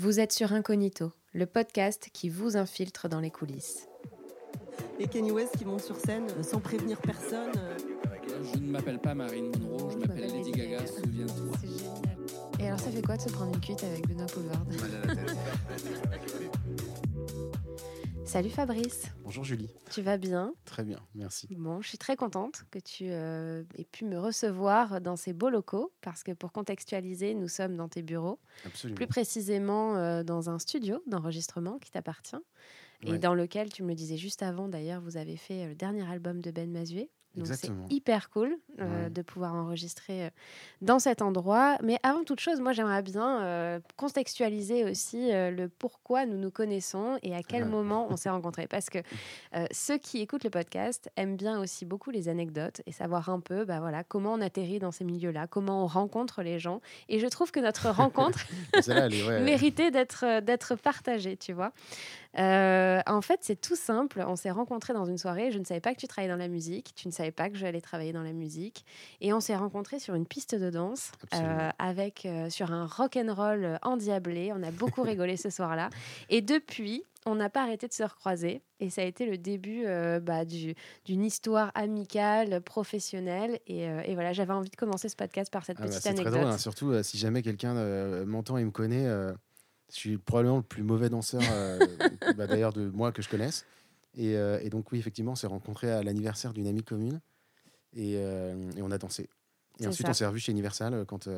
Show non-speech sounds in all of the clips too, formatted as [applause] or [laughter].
Vous êtes sur Incognito, le podcast qui vous infiltre dans les coulisses. Et Kenny West qui monte sur scène euh, sans prévenir personne. euh. Je ne m'appelle pas Marine Monroe, je m'appelle Lady Gaga, souviens-toi. C'est génial. Et alors, ça fait quoi de se prendre une cuite avec Benoît Poulvard? [laughs] Salut Fabrice, Bonjour Julie, tu vas bien? Très bien, merci. Bon, je suis très contente que tu euh, aies pu me recevoir dans ces beaux locaux parce que pour contextualiser, nous sommes dans tes bureaux, Absolument. plus précisément euh, dans un studio d'enregistrement qui t'appartient et Ouais. dans lequel, tu me le disais juste avant d'ailleurs, vous avez fait euh, le dernier album de Ben Mazué. Donc c'est hyper cool euh, Ouais. de pouvoir enregistrer euh, dans cet endroit. Mais avant toute chose, moi j'aimerais bien euh, contextualiser aussi euh, le pourquoi nous nous connaissons et à quel Ouais. moment on s'est [laughs] rencontrés. Parce que ceux qui écoutent le podcast aiment bien aussi beaucoup les anecdotes et savoir un peu bah, voilà, comment on atterrit dans ces milieux-là, comment on rencontre les gens. Et je trouve que notre [laughs] rencontre [laughs] méritait d'être partagée, tu vois. Euh, en fait, c'est tout simple. On s'est rencontrés dans une soirée. Je ne savais pas que tu travaillais dans la musique. Tu ne savais pas que j'allais travailler dans la musique. Et on s'est rencontrés sur une piste de danse euh, avec euh, sur un rock and roll endiablé. On a beaucoup [laughs] rigolé ce soir-là. Et depuis, on n'a pas arrêté de se recroiser. Et ça a été le début euh, bah, du- d'une histoire amicale, professionnelle. Et, euh, et voilà, j'avais envie de commencer ce podcast par cette Ah bah, petite c'est très anecdote. drôle, hein, surtout euh, si jamais quelqu'un m'entend et me connaît. Je suis probablement le plus mauvais danseur, euh, [laughs] bah, d'ailleurs, de moi que je connaisse. Et, euh, et donc, oui, effectivement, on s'est rencontrés à l'anniversaire d'une amie commune et, euh, et on a dansé. Et ensuite, ça. on s'est revus chez Universal quand,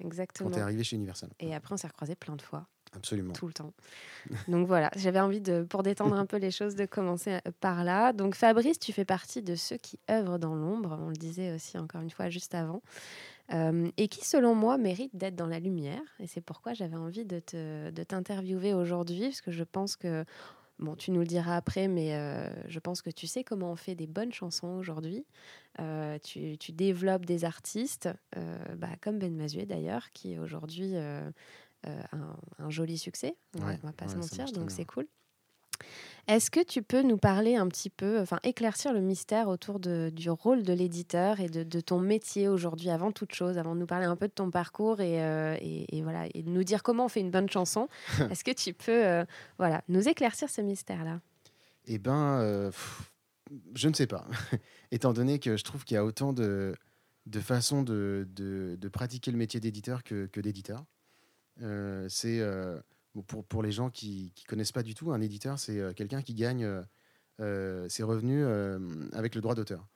Exactement. quand t'es arrivé chez Universal. Et après, on s'est recroisés plein de fois. Absolument. tout le temps. Donc voilà, j'avais envie de, pour détendre un peu les choses, de commencer par là. Donc Fabrice, tu fais partie de ceux qui œuvrent dans l'ombre, on le disait aussi encore une fois juste avant, euh, et qui selon moi méritent d'être dans la lumière. Et c'est pourquoi j'avais envie de, te, de t'interviewer aujourd'hui, parce que je pense que, bon, tu nous le diras après, mais euh, je pense que tu sais comment on fait des bonnes chansons aujourd'hui. Euh, tu, tu développes des artistes, bah, comme Ben Mazué d'ailleurs, qui aujourd'hui... euh, euh, un, un joli succès, on Ouais, on va pas ouais, se mentir, donc c'est cool. Est-ce que tu peux nous parler un petit peu, enfin éclaircir le mystère autour de- du rôle de l'éditeur et de, de ton métier aujourd'hui, avant toute chose, avant de nous parler un peu de ton parcours et, euh, et- et voilà, et de nous dire comment on fait une bonne chanson? [laughs] Est-ce que tu peux euh, voilà, nous éclaircir ce mystère-là? Eh ben, euh, je ne sais pas. [laughs] Étant donné que je trouve qu'il y a autant de, de façons de, de- pratiquer le métier d'éditeur que, que d'éditeur. C'est pour, les gens qui ne connaissent pas du tout, un éditeur, c'est euh, quelqu'un qui gagne euh, euh, ses revenus avec le droit d'auteur.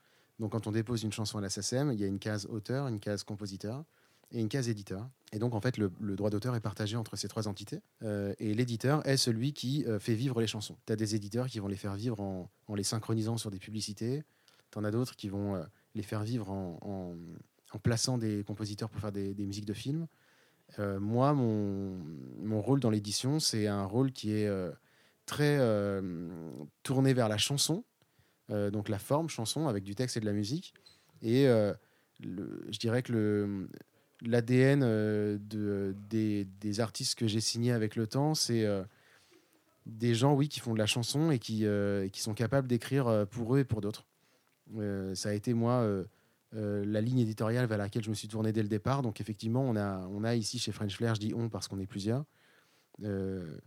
Donc, quand on dépose une chanson à la SACEM, il y a une case auteur, une case compositeur et une case éditeur. Et donc, en fait, le, droit d'auteur est partagé entre ces trois entités. Et l'éditeur est celui qui fait vivre les chansons. Tu as des éditeurs qui vont les faire vivre en, les synchronisant sur des publicités. Tu en as d'autres qui vont les faire vivre en, plaçant des compositeurs pour faire des musiques de films. Euh, moi, mon, rôle dans l'édition, c'est un rôle qui est euh, très euh, tourné vers la chanson, donc la forme chanson avec du texte et de la musique. Et je dirais que l'ADN de, des, artistes que j'ai signés avec le temps, c'est des gens, oui, qui font de la chanson et qui, sont capables d'écrire pour eux et pour d'autres. Ça a été, moi, euh, la ligne éditoriale vers laquelle je me suis tourné dès le départ. Donc, effectivement, on a, ici chez French Flair, je dis on parce qu'on est plusieurs, euh,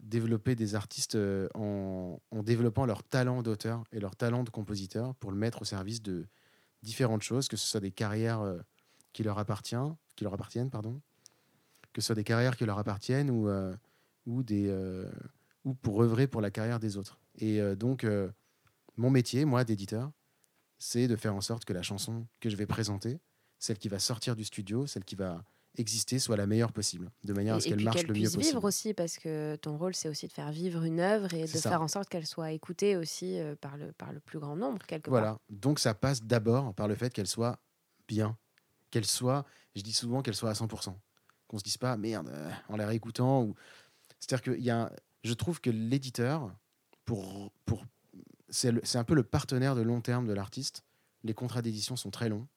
développé des artistes euh, en, développant leur talent d'auteur et leur talent de compositeur pour le mettre au service de différentes choses, que ce soit des carrières euh, qui leur appartiennent, qui leur appartiennent, pardon, que ce soit des carrières qui leur appartiennent ou, ou, des, ou pour œuvrer pour la carrière des autres. Et donc, mon métier, moi, d'éditeur, c'est de faire en sorte que la chanson que je vais présenter, celle qui va sortir du studio, celle qui va exister, soit la meilleure possible, de manière à ce qu'elle marche le mieux puisse possible. vivre aussi, parce que ton rôle, c'est aussi de faire vivre une œuvre et de ça. faire en sorte qu'elle soit écoutée aussi euh, par, le, par le plus grand nombre, quelque part. Voilà. Donc ça passe d'abord par le fait qu'elle soit bien, qu'elle soit, je dis souvent qu'elle soit à 100%, qu'on se dise pas merde euh, en la réécoutant ou c'est-à-dire que y a, je trouve que l'éditeur pour pour c'est un peu le partenaire de long terme de l'artiste. Les contrats d'édition sont très longs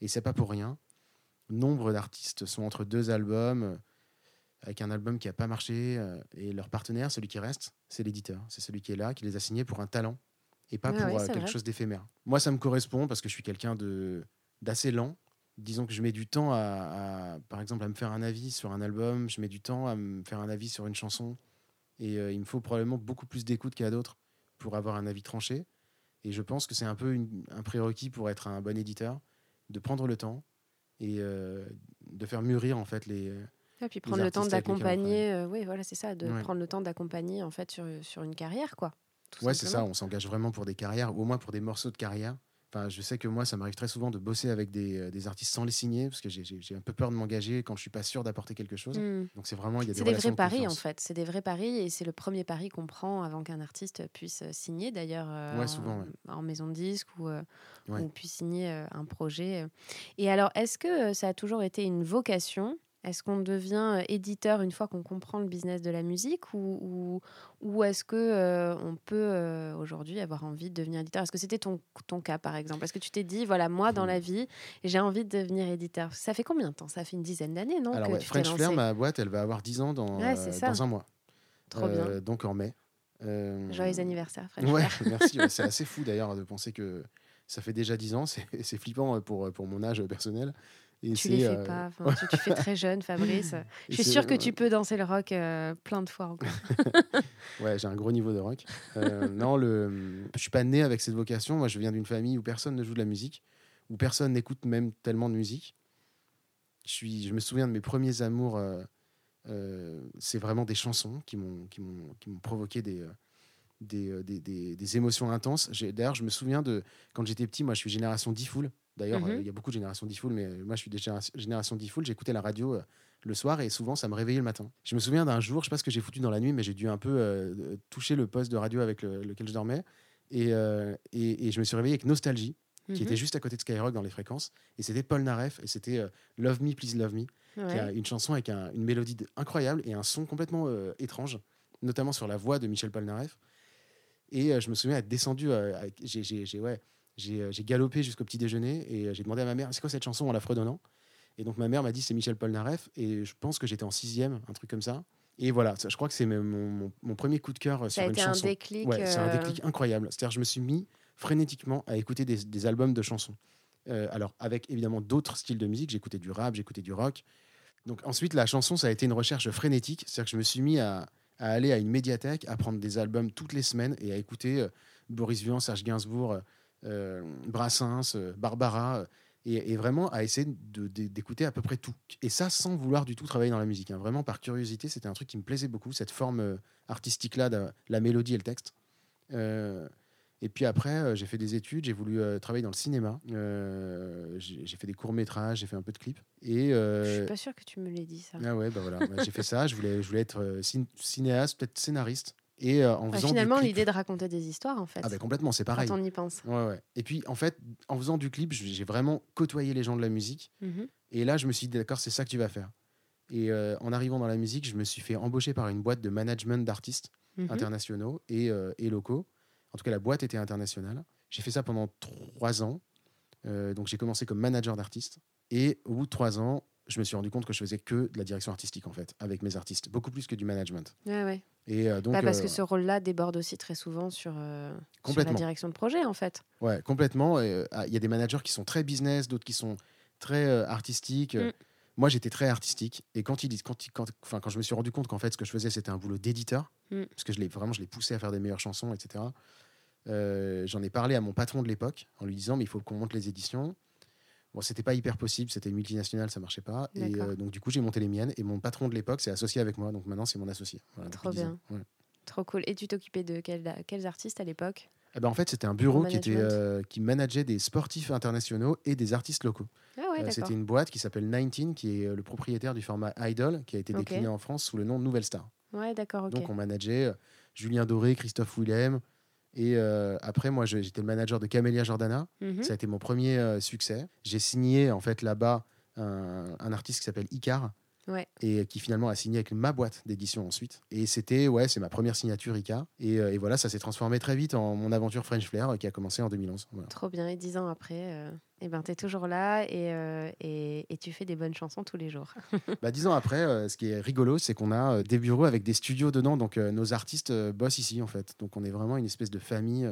et c'est pas pour rien. Nombre d'artistes sont entre deux albums euh, avec un album qui a pas marché euh, et leur partenaire, celui qui reste, c'est l'éditeur, c'est celui qui est là, qui les a signés pour un talent et pas Ouais, pour euh, quelque vrai. chose d'éphémère. Moi, ça me correspond parce que je suis quelqu'un d'assez lent disons que je mets du temps à, à- par exemple, à me faire un avis sur un album, je mets du temps à me faire un avis sur une chanson. Et euh, il me faut probablement beaucoup plus d'écoute qu'à d'autres pour avoir un avis tranché. Et je pense que c'est un peu une- un prérequis pour être un bon éditeur, de prendre le temps et euh, de faire mûrir en fait les. Et puis prendre le temps d'accompagner, euh, oui, voilà, c'est ça, de Ouais. prendre le temps d'accompagner en fait sur, sur une carrière, quoi. tout Ouais, c'est ça. On s'engage vraiment pour des carrières, ou au moins pour des morceaux de carrière. Enfin, je sais que moi, ça m'arrive très souvent de bosser avec des, euh, des artistes sans les signer, parce que j'ai- un peu peur de m'engager quand je suis pas sûr d'apporter quelque chose. Mm. Donc c'est vraiment il y a des C'est des vrais de paris en fait, c'est des vrais paris et c'est le premier pari qu'on prend avant qu'un artiste puisse euh, signer d'ailleurs euh, Ouais, en, souvent, ouais. en maison de disque ou, euh, Ouais. ou puisse signer euh, un projet. Et alors, est-ce que ça a toujours été une vocation Est-ce qu'on devient euh, éditeur une fois qu'on comprend le business de la musique ou, ou, ou est-ce que euh, on peut euh, aujourd'hui avoir envie de devenir éditeur? Est-ce que c'était ton, ton cas par exemple? Est-ce que tu t'es dit voilà moi dans Hmm. la vie j'ai envie de devenir éditeur? Ça fait combien de temps? Ça fait une dizaine d'années non? Alors que ouais, tu French Flair, ma boîte, elle va avoir 10 ans dans, Ouais, euh, dans un mois. Trop bien. Donc en mai. Joyeux anniversaire, French Ouais, Flair. [laughs] merci. c'est [laughs] assez fou d'ailleurs de penser que ça fait déjà 10 ans. C'est c'est flippant pour, pour mon âge personnel. Et Tu les fais euh, pas. enfin, [laughs] tu, tu fais très jeune, Fabrice. Je suis sûre que tu peux danser le rock euh, plein de fois encore. [laughs] Ouais, j'ai un gros niveau de rock. Euh, non, le, je suis pas né avec cette vocation. Moi, je viens d'une famille où personne ne joue de la musique, où personne n'écoute même tellement de musique. Je, suis, je me souviens de mes premiers amours. c'est vraiment des chansons qui m'ont provoqué des des, des, des- des émotions intenses. D'ailleurs, je me souviens de quand j'étais petit. Moi, je suis génération D-Fool. D'ailleurs, euh, il y a beaucoup de générations D-Fool, mais moi, je suis des génération, génération D-Fool. J'écoutais la radio euh, le soir et souvent, ça me réveillait le matin. Je me souviens d'un jour, je sais pas ce que j'ai foutu dans la nuit, mais j'ai dû un peu euh, toucher le poste de radio avec le- lequel je dormais. Et, euh, et, et je me suis réveillé avec Nostalgie, qui Mhm. était juste à côté de Skyrock dans les fréquences. Et c'était Paul Naref, et c'était Love Me, Please Love Me, qui a une chanson avec un- une mélodie incroyable et un son complètement étrange, notamment sur la voix de Michel Polnareff. Et je me souviens être descendu, j'ai- ouais, j'ai, euh, j'ai galopé jusqu'au petit déjeuner et euh, j'ai demandé à ma mère c'est quoi cette chanson en la fredonnant? Et donc ma mère m'a dit c'est Michel Polnareff et je pense que j'étais en sixième, un truc comme ça. Et voilà, je crois que c'est mon, mon- mon premier coup de cœur euh, sur une chanson. déclic. Ouais, c'est un déclic incroyable. C'est-à-dire, je me suis mis frénétiquement à écouter des, des albums de chansons. Euh, alors, avec évidemment d'autres styles de musique, j'écoutais du rap, j'écoutais du rock. Donc, ensuite, la chanson, ça a été une recherche frénétique. C'est-à-dire que je me suis mis à, à aller à une médiathèque, à prendre des albums toutes les semaines et à écouter euh, Boris Vian, Serge Gainsbourg, Brassens, euh, Barbara. euh, et, et vraiment à essayer d'écouter à peu près tout. Et ça, sans vouloir du tout travailler dans la musique. hein. Vraiment par curiosité, c'était un truc qui me plaisait beaucoup, cette forme euh, artistique-là, de la mélodie et le texte. Euh, et puis après, euh, j'ai fait des études, j'ai voulu euh, travailler dans le cinéma. Euh, j'ai fait des courts-métrages, j'ai fait un peu de clips. Et, Je euh, suis pas sûre que tu me l'aies dit ça. ah ouais, bah voilà, j'ai fait ça. Je voulais, je voulais être euh, cin- cinéaste, peut-être scénariste. Et euh, en faisant finalement, l'idée de raconter des histoires, en fait, Ah bah complètement, c'est pareil. quand on y pense. Ouais, ouais. Et puis en fait, en faisant du clip, j'ai vraiment côtoyé les gens de la musique. Mhm. Et là, je me suis dit, d'accord, c'est ça que tu vas faire. Et euh, en arrivant dans la musique, je me suis fait embaucher par une boîte de management d'artistes Mhm. internationaux et, euh, et locaux. En tout cas, la boîte était internationale. J'ai fait ça pendant trois ans. Euh, donc, j'ai commencé comme manager d'artistes. Et au bout de trois ans, je me suis rendu compte que je faisais que de la direction artistique, en fait, avec mes artistes. Beaucoup plus que du management. Ouais, ouais. Et euh, donc, Bah, parce euh, que ce rôle-là déborde aussi très souvent sur, euh, sur la direction de projet, en fait. Ouais, complètement. Euh, ah, Il y a des managers qui sont très business, d'autres qui sont très artistiques. Mm. Moi, j'étais très artistique. Et quand, ils, quand, quand, enfin, quand je me suis rendu compte qu'en fait, ce que je faisais, c'était un boulot d'éditeur, Mm. parce que je l'ai vraiment, je l'ai poussé à faire des meilleures chansons, etc. J'en ai parlé à mon patron de l'époque en lui disant, mais il faut qu'on monte les éditions. Bon, c'était pas hyper possible, c'était une multinationale, ça marchait pas. Et euh, donc, du coup, j'ai monté les miennes. Et mon patron de l'époque s'est associé avec moi. Donc maintenant, c'est mon associé. Voilà, Trop depuis 10 ans. bien. Ouais. Trop cool. Et tu t'occupais de quel- quels artistes à l'époque? Eh ben, en fait, c'était un bureau qui, était, euh, qui manageait des sportifs internationaux et des artistes locaux. Ah ouais, Euh. C'était une boîte qui s'appelle 19, qui est le propriétaire du format Idol, qui a été décliné en France sous le nom de Nouvelle Star. Ouais, d'accord. Donc on manageait Julien Doré, Christophe Willem. Et euh, après, moi, j'étais le manager de Camélia Jordana. Mhm. Ça a été mon premier euh, succès. J'ai signé, en fait, là-bas, un, un artiste qui s'appelle Icar. Ouais. Et qui finalement a signé avec ma boîte d'édition ensuite. Et c'était, ouais, c'est ma première signature Icar. Et, euh, et voilà, ça s'est transformé très vite en mon aventure French Flair qui a commencé en 2011. Voilà. Trop bien. Et dix ans après, eh ben, tu es toujours là et, euh, et, et tu fais des bonnes chansons tous les jours. [laughs] Bah, dix ans après, euh, ce qui est rigolo, c'est qu'on a euh, des bureaux avec des studios dedans. Donc, nos artistes bossent ici, en fait. Donc, on est vraiment une espèce de famille.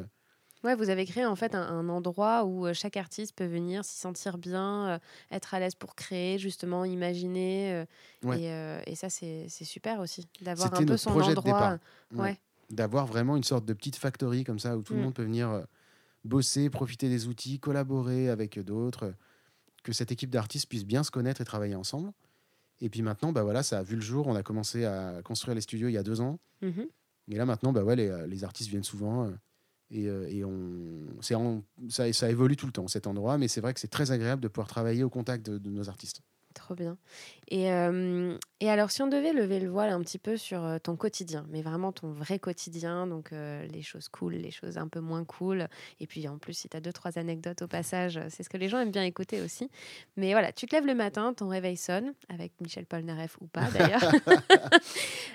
Ouais, vous avez créé en fait un, un endroit où chaque artiste peut venir s'y sentir bien, être à l'aise pour créer, justement, imaginer. Ouais. et, et ça, c'est super aussi, d'avoir un peu notre son projet de endroit. départ. Ouais. Ouais. D'avoir vraiment une sorte de petite factory comme ça où tout le Mm. monde peut venir bosser, profiter des outils, collaborer avec d'autres, que cette équipe d'artistes puisse bien se connaître et travailler ensemble. Et puis maintenant, bah voilà, ça a vu le jour. On a commencé à construire les studios il y a deux ans. Mhm. Et là maintenant, bah ouais, les, euh, les artistes viennent souvent. euh, et, euh, et on, en- ça, ça évolue tout le temps, cet endroit. Mais c'est vrai que c'est très agréable de pouvoir travailler au contact de, de nos artistes. Trop bien. Et, euh, et alors, si on devait lever le voile un petit peu sur euh, ton quotidien, mais vraiment ton vrai quotidien, donc euh, les choses cool, les choses un peu moins cool, et puis en plus, si tu as deux, trois anecdotes au passage, c'est ce que les gens aiment bien écouter aussi. Mais voilà, tu te lèves le matin, ton réveil sonne, avec Michel Polnareff ou pas d'ailleurs. [laughs]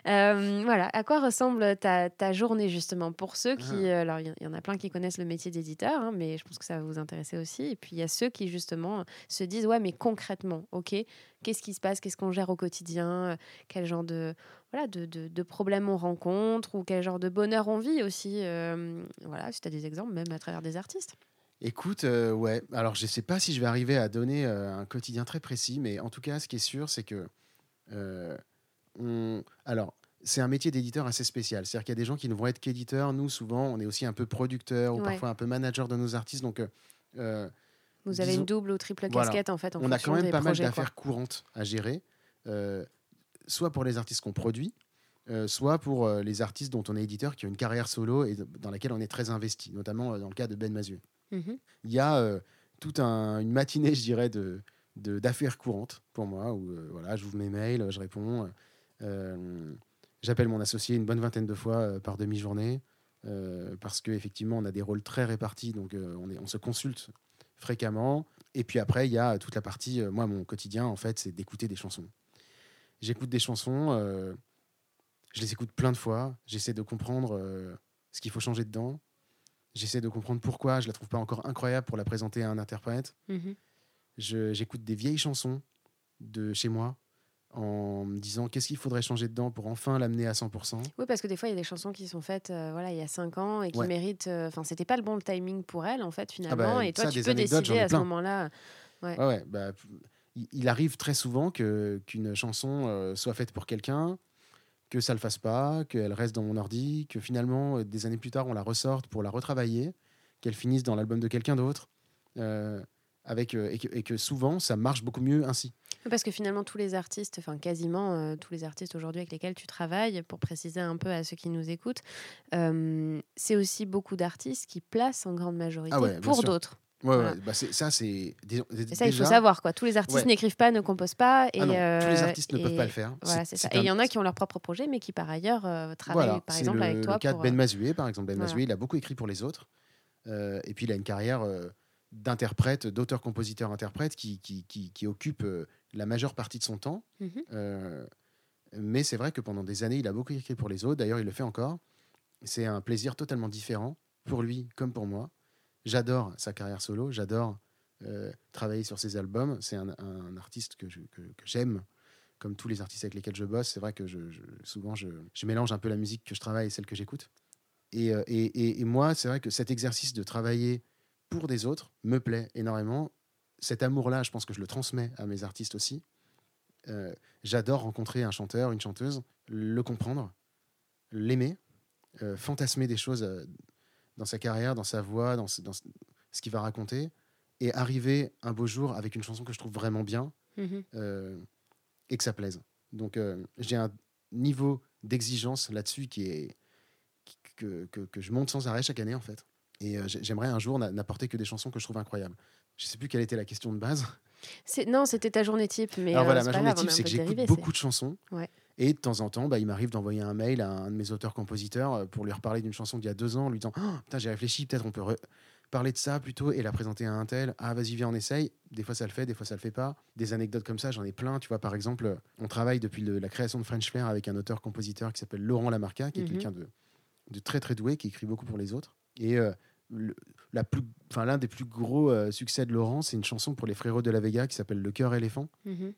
Euh, voilà, à quoi ressemble ta, ta journée justement Pour ceux qui, Ah. alors il y, y en a plein qui connaissent le métier d'éditeur, hein, mais je pense que ça va vous intéresser aussi. Et puis il y a ceux qui justement se disent, ouais, mais concrètement, ok, qu'est-ce qui se passe, qu'est-ce qu'on gère au quotidien, euh, quel genre de, voilà, de, de- de problèmes on rencontre ou quel genre de bonheur on vit aussi. euh, voilà, si tu as des exemples, même à travers des artistes. Écoute, euh, ouais. Alors, je ne sais pas si je vais arriver à donner euh, un quotidien très précis, mais en tout cas, ce qui est sûr, c'est que. euh, on... Alors, c'est un métier d'éditeur assez spécial. C'est-à-dire qu'il y a des gens qui ne vont être qu'éditeurs. Nous, souvent, on est aussi un peu producteur ou Ouais. parfois un peu manager de nos artistes. Donc, Vous avez Disons- une double ou triple Voilà. casquette en fait en on a quand même pas mal projets. d'affaires courantes à gérer, euh, soit pour les artistes qu'on produit, euh, soit pour euh, les artistes dont on est éditeur qui ont une carrière solo et dans laquelle on est très investi, notamment dans le cas de Ben Mazué. Mhm. il y a toute un- une matinée, je dirais, de d'affaires courantes pour moi, où voilà, j'ouvre mes mails, je réponds, j'appelle mon associé une bonne vingtaine de fois par demi-journée, parce qu'effectivement, on a des rôles très répartis, donc on, est, on se consulte fréquemment. Et puis après, il y a toute la partie, euh, moi, mon quotidien, en fait, c'est d'écouter des chansons. J'écoute des chansons, euh, je les écoute plein de fois, j'essaie de comprendre euh, ce qu'il faut changer dedans. J'essaie de comprendre pourquoi je la trouve pas encore incroyable pour la présenter à un interprète. Mhm. J'écoute des vieilles chansons de chez moi en me disant qu'est-ce qu'il faudrait changer dedans pour enfin l'amener à 100%. Oui, parce que des fois, il y a des chansons qui sont faites euh, voilà, il y a cinq ans et qui Ouais. méritent. euh, Enfin, c'était pas le bon timing pour elles, en fait, finalement. bah, et toi, ça, tu peux décider à ce moment-là. Ouais, ouais, bah, il, arrive très souvent qu'une chanson euh, soit faite pour quelqu'un, que ça le fasse pas, qu'elle reste dans mon ordi, que finalement, euh, des années plus tard, on la ressorte pour la retravailler, qu'elle finisse dans l'album de quelqu'un d'autre. euh, avec, euh, et, que, et que souvent, ça marche beaucoup mieux ainsi. Parce que finalement, tous les artistes, enfin quasiment euh, tous les artistes aujourd'hui avec lesquels tu travailles, pour préciser un peu à ceux qui nous écoutent, euh, c'est aussi beaucoup d'artistes qui placent en grande majorité Ah ouais, pour d'autres. Ouais, Voilà. ouais, bah ça, c'est. Et ça, il faut savoir. quoi. Tous les artistes Ouais. n'écrivent pas, ne composent pas. Et, Ah non, tous les euh, artistes ne peuvent et- pas le faire. Voilà, c'est ça. un- Et il y en a qui ont leur propre projet, mais qui par ailleurs euh, travaillent, Voilà, par exemple, le, avec toi. le cas pour, de Ben euh, Mazué, par exemple. Ben. Mazué, il a beaucoup écrit pour les autres. Euh, et puis, il a une carrière euh, d'interprète, d'auteur-compositeur-interprète qui, qui, qui, qui occupe euh, la majeure partie de son temps. Mhm. Euh, mais c'est vrai que pendant des années, il a beaucoup écrit pour les autres. D'ailleurs, il le fait encore. C'est un plaisir totalement différent pour lui comme pour moi. J'adore sa carrière solo. J'adore euh, travailler sur ses albums. C'est un, un artiste que j'aime comme tous les artistes avec lesquels je bosse, c'est vrai que je, je- souvent je, je mélange un peu la musique que je travaille et celle que j'écoute. Et, euh, et- et- et moi, c'est vrai que cet exercice de travailler pour des autres me plaît énormément. Cet amour-là, je pense que je le transmets à mes artistes aussi. Euh, J'adore rencontrer un chanteur, une chanteuse, le comprendre, l'aimer, euh, fantasmer des choses euh, dans sa carrière, dans sa voix, dans ce, dans ce- ce qu'il va raconter, et arriver un beau jour avec une chanson que je trouve vraiment bien, mhm. et que ça plaise. Donc j'ai un niveau d'exigence là-dessus qui est qui- que, que, que je monte sans arrêt chaque année en fait. Et j'ai- j'aimerais un jour n'a- n'apporter que des chansons que je trouve incroyables. Je sais plus quelle était la question de base. Non, c'était ta journée type. Mais Alors euh, voilà, ma journée grave, type, c'est que j'écoute beaucoup de chansons. Ouais. Et de temps en temps, bah, il m'arrive d'envoyer un mail à un de mes auteurs-compositeurs euh, pour lui reparler d'une chanson d'il y a deux ans, en lui disant Oh, Putain, j'ai réfléchi, peut-être on peut parler de ça plutôt et la présenter à un tel. Ah, vas-y, viens, on essaye. Des fois, ça le fait, des fois, ça le fait pas. Des anecdotes comme ça, j'en ai plein. Tu vois, par exemple, on travaille depuis le- la création de French Flair avec un auteur-compositeur qui s'appelle Laurent Lamarca, qui est Mhm. quelqu'un de, de très, très doué, qui écrit beaucoup pour les autres. Et. euh, le- la plus, enfin, l'un des plus gros euh, succès de Laurent, c'est une chanson pour les frérots de la Vega qui s'appelle Le cœur éléphant, Mhm.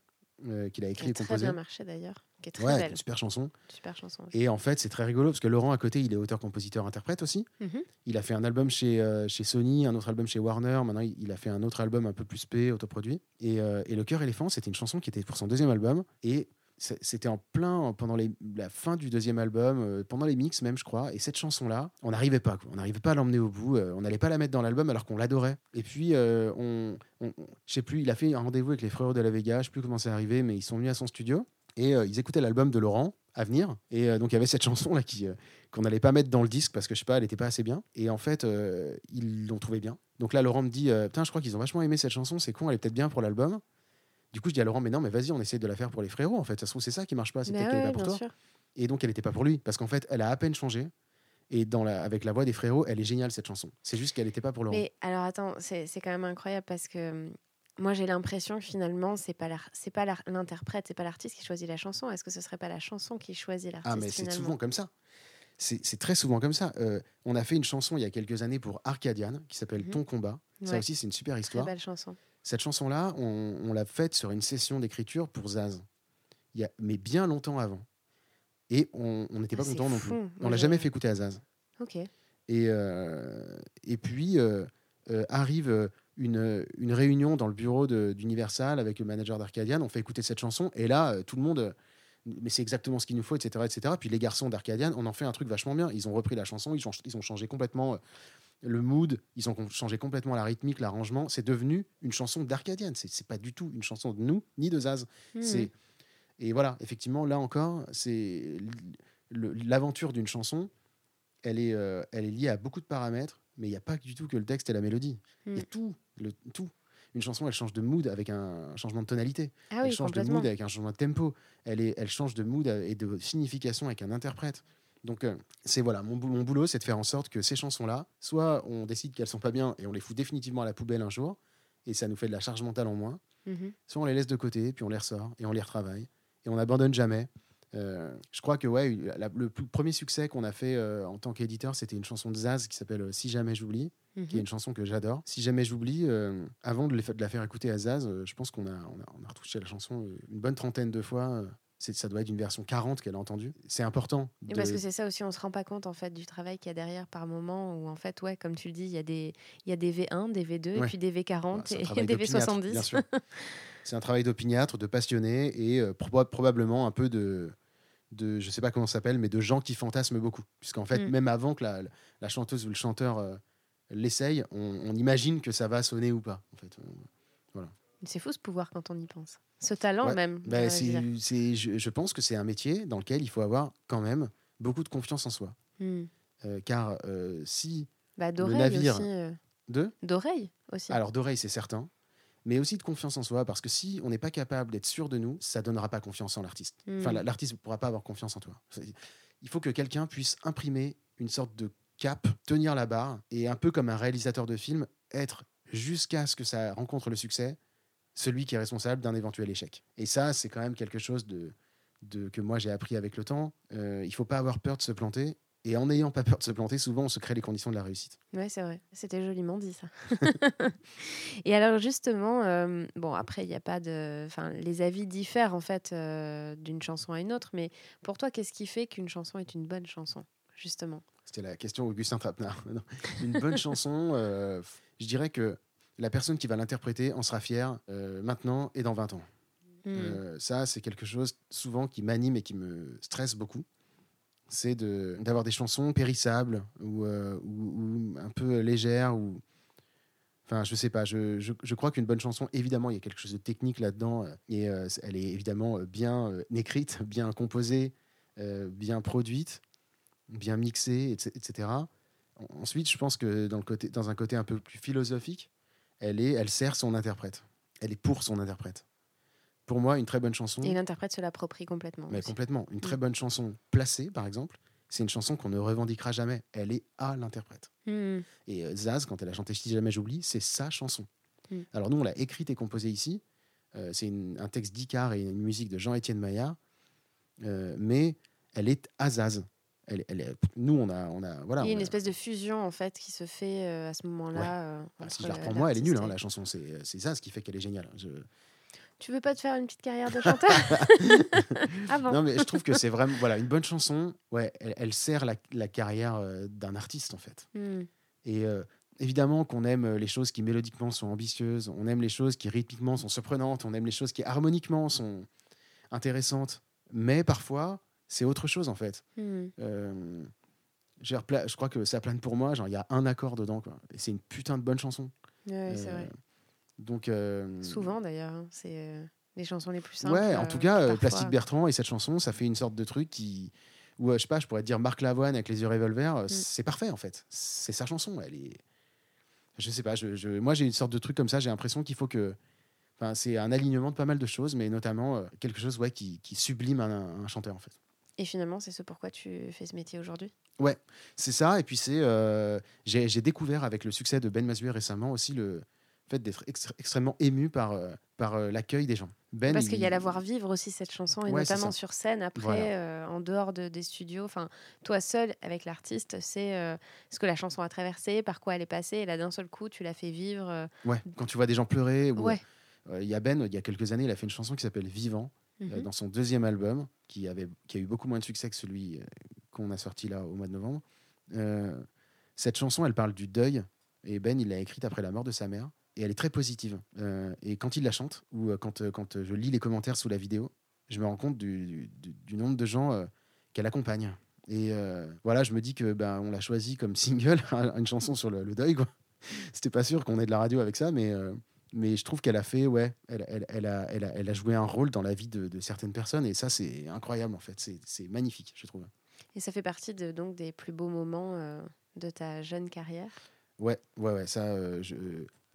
euh, qu'il a Qui écrit a et très composé. bien marché d'ailleurs. qui est très Ouais, belle. une super chanson. Super chanson. Et en fait, c'est très rigolo parce que Laurent, à côté, il est auteur, compositeur, interprète aussi. Mhm. Il a fait un album chez, euh, chez Sony, un autre album chez Warner. Maintenant, il, a fait un autre album un peu plus spé, autoproduit. Et, et Le Cœur éléphant, c'était une chanson qui était pour son deuxième album. Et c'était en plein pendant la fin du deuxième album, euh, pendant les mix même, je crois. Et cette chanson-là, on n'arrivait pas. quoi. On n'arrivait pas à l'emmener au bout. euh, on n'allait pas la mettre dans l'album alors qu'on l'adorait. Et puis, euh, on, je sais plus, il a fait un rendez-vous avec les frères de la Vega. Je sais plus comment c'est arrivé, mais ils sont venus à son studio. Et euh, ils écoutaient l'album de Laurent à venir. Et donc, il y avait cette chanson là qui, qu'on n'allait pas mettre dans le disque parce que je sais pas, elle n'était pas assez bien. Et en fait, ils l'ont trouvé bien. Donc là, Laurent me dit Putain, je crois qu'ils ont vachement aimé cette chanson, c'est con, elle est peut-être bien pour l'album. Du coup, je dis à Laurent Mais non, mais vas-y, on essaie de la faire pour les frérots. En fait, ça se trouve, c'est ça qui marche pas, c'est peut-être qu'elle est ouais, pas pour toi. sûr. Et donc, elle n'était pas pour lui parce qu'en fait, elle a à peine changé. Et dans la, avec la voix des frérots, elle est géniale cette chanson. C'est juste qu'elle n'était pas pour Laurent. Mais alors attends, c'est quand même incroyable parce que hum, moi j'ai l'impression que finalement c'est pas c'est pas l'interprète, c'est pas l'artiste qui choisit la chanson. Est-ce que ce serait pas la chanson qui choisit l'artiste Ah, mais c'est souvent comme ça. C'est très souvent comme ça. Euh, on a fait une chanson il y a quelques années pour Arcadian qui s'appelle Mhm. Ton combat. Ça aussi, c'est une super Très histoire. belle chanson. Cette chanson-là, on, on l'a faite sur une session d'écriture pour Zaz, il y a, mais bien longtemps avant. Et on n'était Ah, pas c'est content non plus. On Moi, l'a jamais fait écouter à Zaz. Ok. Et, euh, et puis euh, euh, arrive une, une réunion dans le bureau d'Universal avec le manager d'Arcadian. On fait écouter cette chanson et là, tout le monde. mais c'est exactement ce qu'il nous faut, etc., etc. Puis les garçons d'Arcadian, on en fait un truc vachement bien. Ils ont repris la chanson, ils ont, ils ont changé complètement le mood, ils ont changé complètement la rythmique, l'arrangement. C'est devenu une chanson d'Arcadian. C'est pas du tout une chanson de nous ni de Zaz. Mhm. C'est et voilà, effectivement, là encore, c'est l'aventure d'une chanson. Elle est, euh, elle est liée à beaucoup de paramètres, mais il n'y a pas du tout que le texte et la mélodie. Il y a Mm. tout, le, tout. Une chanson, elle change de mood avec un changement de tonalité. Ah elle change de mood avec un changement de tempo. Elle, est, elle change de mood et de signification avec un interprète. Donc, euh, c'est voilà, mon, bou- mon boulot, c'est de faire en sorte que ces chansons-là, soit on décide qu'elles sont pas bien et on les fout définitivement à la poubelle un jour, et ça nous fait de la charge mentale en moins, Mhm. soit on les laisse de côté, puis on les ressort et on les retravaille et on n'abandonne jamais. Euh, je crois que ouais, la- le plus- premier succès qu'on a fait euh, en tant qu'éditeur, c'était une chanson de Zaz qui s'appelle Si jamais j'oublie, qui est Mhm. une chanson que j'adore. Si jamais j'oublie, euh, avant de, les fa- de la faire écouter à Zaz, je pense qu'on a, on a, on a retouché la chanson une bonne trentaine de fois. Ça doit être une version 40 qu'elle a entendue. C'est important. De- Parce que c'est ça aussi, on se rend pas compte en fait du travail qu'il y a derrière par moment où en fait, ouais, comme tu le dis, il y a des, il y a des V1, des V2, et puis des V40 Voilà, c'est un et [laughs] des d'opiniâtre, V70. bien sûr. c'est un travail d'opiniâtre, de passionné et euh, proba- probablement un peu de, de, je sais pas comment ça s'appelle, mais de gens qui fantasment beaucoup. Puisqu'en fait, Mm. même avant que la, la chanteuse ou le chanteur euh, l'essaye, on, on imagine que ça va sonner ou pas. En fait. On- C'est fou ce pouvoir quand on y pense. Ce talent Ouais. même. Ben, c'est- je, je pense que c'est un métier dans lequel il faut avoir quand même beaucoup de confiance en soi. Hmm. Euh, car euh, si Bah, d'oreille navire- aussi. euh, de, D'oreille aussi. alors d'oreille c'est certain, mais aussi de confiance en soi, parce que si on n'est pas capable d'être sûr de nous, ça donnera pas confiance en l'artiste. Enfin, Hmm. la- l'artiste ne pourra pas avoir confiance en toi. Il faut que quelqu'un puisse imprimer une sorte de cap, tenir la barre, et un peu comme un réalisateur de film, être jusqu'à ce que ça rencontre le succès, celui qui est responsable d'un éventuel échec. Et ça, c'est quand même quelque chose de, de- que moi j'ai appris avec le temps. Euh, il faut pas avoir peur de se planter. Et en n'ayant pas peur de se planter, souvent on se crée les conditions de la réussite. Ouais, c'est vrai. C'était joliment dit ça. [laughs] Et alors justement, euh, bon après il n'y a pas de, enfin les avis diffèrent en fait euh, d'une chanson à une autre, mais pour toi qu'est-ce qui fait qu'une chanson est une bonne chanson justement? C'était la question Augustin Trapenard. [laughs] Une bonne chanson, euh, je dirais que la personne qui va l'interpréter en sera fière euh, maintenant et dans 20 ans. Hmm. Euh, ça, c'est quelque chose souvent qui m'anime et qui me stresse beaucoup. C'est de- d'avoir des chansons périssables ou, euh, ou- ou un peu légères. Ou... Enfin, je sais pas. Je, je- je crois qu'une bonne chanson, évidemment, il y a quelque chose de technique là-dedans. Et elle est évidemment bien écrite, [laughs] bien composée, bien produite, bien mixée, etc. etc. En- Ensuite, je pense que dans, le côté, dans un côté un peu plus philosophique, elle, est, elle sert son interprète. Elle est pour son interprète. Pour moi, une très bonne chanson, Et l'interprète se l'approprie complètement. mais aussi. complètement, une très Mm. bonne chanson placée, par exemple, c'est une chanson qu'on ne revendiquera jamais. Elle est à l'interprète. Hmm. Et euh, Zaz, quand elle a chanté Si jamais j'oublie, c'est sa chanson. Mm. Alors nous, on l'a écrite et composée ici. Euh, c'est un texte d'Icar et une musique de Jean-Étienne Maillard. Euh, mais elle est à Zaz. Elle, elle nous, on a, on a, voilà. Il y a une a- espèce de fusion en fait qui se fait euh, à ce moment-là. euh, Ah, si je la reprends moi, elle est nulle, hein, la chanson. C'est c'est Zaz qui fait qu'elle est géniale. Je- Tu veux pas te faire une petite carrière de chanteur? [laughs] Avant. Non, mais je trouve que c'est vraiment voilà, une bonne chanson. Ouais, elle, elle sert la, la carrière euh, d'un artiste, en fait. Hmm. Et euh, évidemment qu'on aime les choses qui mélodiquement sont ambitieuses, on aime les choses qui rythmiquement sont surprenantes, on aime les choses qui harmoniquement sont intéressantes. Mais parfois, c'est autre chose, en fait. Hmm. Euh, je crois que ça plane pour moi. Genre, il y a un accord dedans, quoi. Et c'est une putain de bonne chanson. Ouais, c'est Euh, vrai. Donc, euh, Souvent d'ailleurs, hein, c'est les chansons les plus simples. Ouais, en tout cas, parfois. Plastique Bertrand et cette chanson, ça fait une sorte de truc qui. Ou je sais pas, je pourrais dire Marc Lavoine avec les yeux revolver, Mm. euh, c'est parfait en fait. C'est sa chanson, elle est. Je sais pas, je, je- moi j'ai une sorte de truc comme ça, j'ai l'impression qu'il faut que. Enfin, c'est un alignement de pas mal de choses, mais notamment euh, quelque chose ouais, qui, qui sublime un, un chanteur en fait. Et finalement, c'est ce pourquoi tu fais ce métier aujourd'hui? C'est ça, et puis c'est. euh, j'ai découvert avec le succès de Ben Mazué récemment aussi le fait d'être extré- extrêmement ému par, euh, par euh, l'accueil des gens. Ben, Parce qu'il y a la voir vivre aussi cette chanson, et Ouais, notamment sur scène après, Voilà. en dehors de, des studios. Enfin, toi seul avec l'artiste, c'est ce que la chanson a traversé, par quoi elle est passée, et là d'un seul coup, tu l'as fait vivre. Ouais, quand tu vois des gens pleurer, ou, Ouais. Il y a Ben, il y a quelques années, il a fait une chanson qui s'appelle Vivant, euh, Mhm. dans son deuxième album, qui, avait, qui a eu beaucoup moins de succès que celui euh, qu'on a sorti là au mois de novembre. Euh, cette chanson, elle parle du deuil, et Ben, il l'a écrite après la mort de sa mère, et elle est très positive. Et quand il la chante, ou quand, quand je lis les commentaires sous la vidéo, je me rends compte du, du- du nombre de gens qu'elle accompagne. Et euh, voilà, je me dis que ben, on l'a choisi comme [laughs] single, une chanson sur le, le deuil. quoi. C'était pas sûr qu'on ait de la radio avec ça, mais, euh, mais je trouve qu'elle a fait, ouais, elle, elle, elle a, elle, a, elle a joué un rôle dans la vie de, de certaines personnes, et ça, c'est incroyable en fait. C'est- magnifique, je trouve. Et ça fait partie de, donc des plus beaux moments euh, de ta jeune carrière? Ouais, ouais, ouais, ça, euh, je,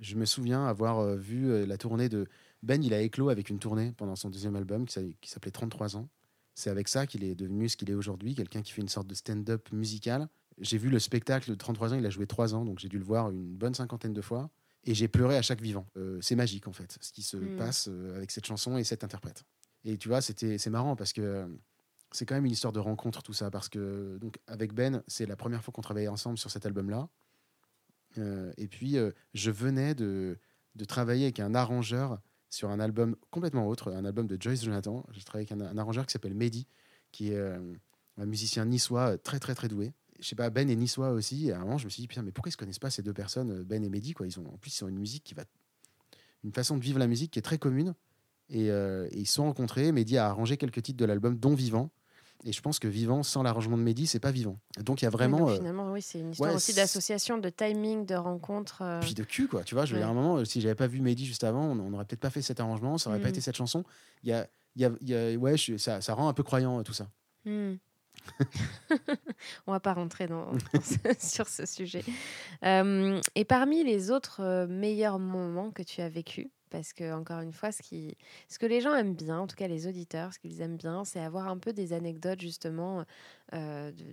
je me souviens avoir euh, vu la tournée de. Ben, il a éclos avec une tournée pendant son deuxième album qui s'appelait 33 ans. C'est avec ça qu'il est devenu ce qu'il est aujourd'hui, quelqu'un qui fait une sorte de stand-up musical. J'ai vu le spectacle de 33 ans, il a joué 3 ans, donc j'ai dû le voir une bonne cinquantaine de fois. Et j'ai pleuré à chaque vivant. Euh, c'est magique, en fait, ce qui se Mm. passe euh, avec cette chanson et cet interprète. Et tu vois, c'était, c'est marrant parce que euh, c'est quand même une histoire de rencontre, tout ça. Parce que, donc, avec Ben, c'est la première fois qu'on travaillait ensemble sur cet album-là. Euh, et puis, euh, je venais de, de travailler avec un arrangeur sur un album complètement autre, un album de Joyce Jonathan. J'ai travaillé avec un, un arrangeur qui s'appelle Mehdi, qui est un musicien niçois très, très, très doué. Je sais pas, Ben est niçois aussi. Et à un moment, je me suis dit, putain, mais pourquoi ils se connaissent pas ces deux personnes, euh, Ben et Mehdi quoi? Ils ont, En plus, ils ont une musique qui va. Une façon de vivre la musique qui est très commune. Et, euh, et ils se sont rencontrés. Mehdi a arrangé quelques titres de l'album, dont Vivant. Et je pense que Vivant, sans l'arrangement de Mehdi, c'est pas vivant. Donc il y a Oui, vraiment. donc euh, finalement, oui, c'est une histoire ouais, aussi d'association, de timing, de rencontre. euh, puis de cul quoi tu vois? Je Ouais. à un moment si j'avais pas vu Mehdi juste avant on n'aurait peut-être pas fait cet arrangement ça aurait pas Mhm. été cette chanson il y a, y a, y a- ouais je- ça, ça rend un peu croyant tout ça Hmm. [laughs] On va pas rentrer dans, [laughs] sur ce sujet. Euh, et parmi les autres euh, meilleurs moments que tu as vécus, parce que encore une fois, ce, qui, ce que les gens aiment bien, en tout cas les auditeurs, ce qu'ils aiment bien, c'est avoir un peu des anecdotes justement euh, de,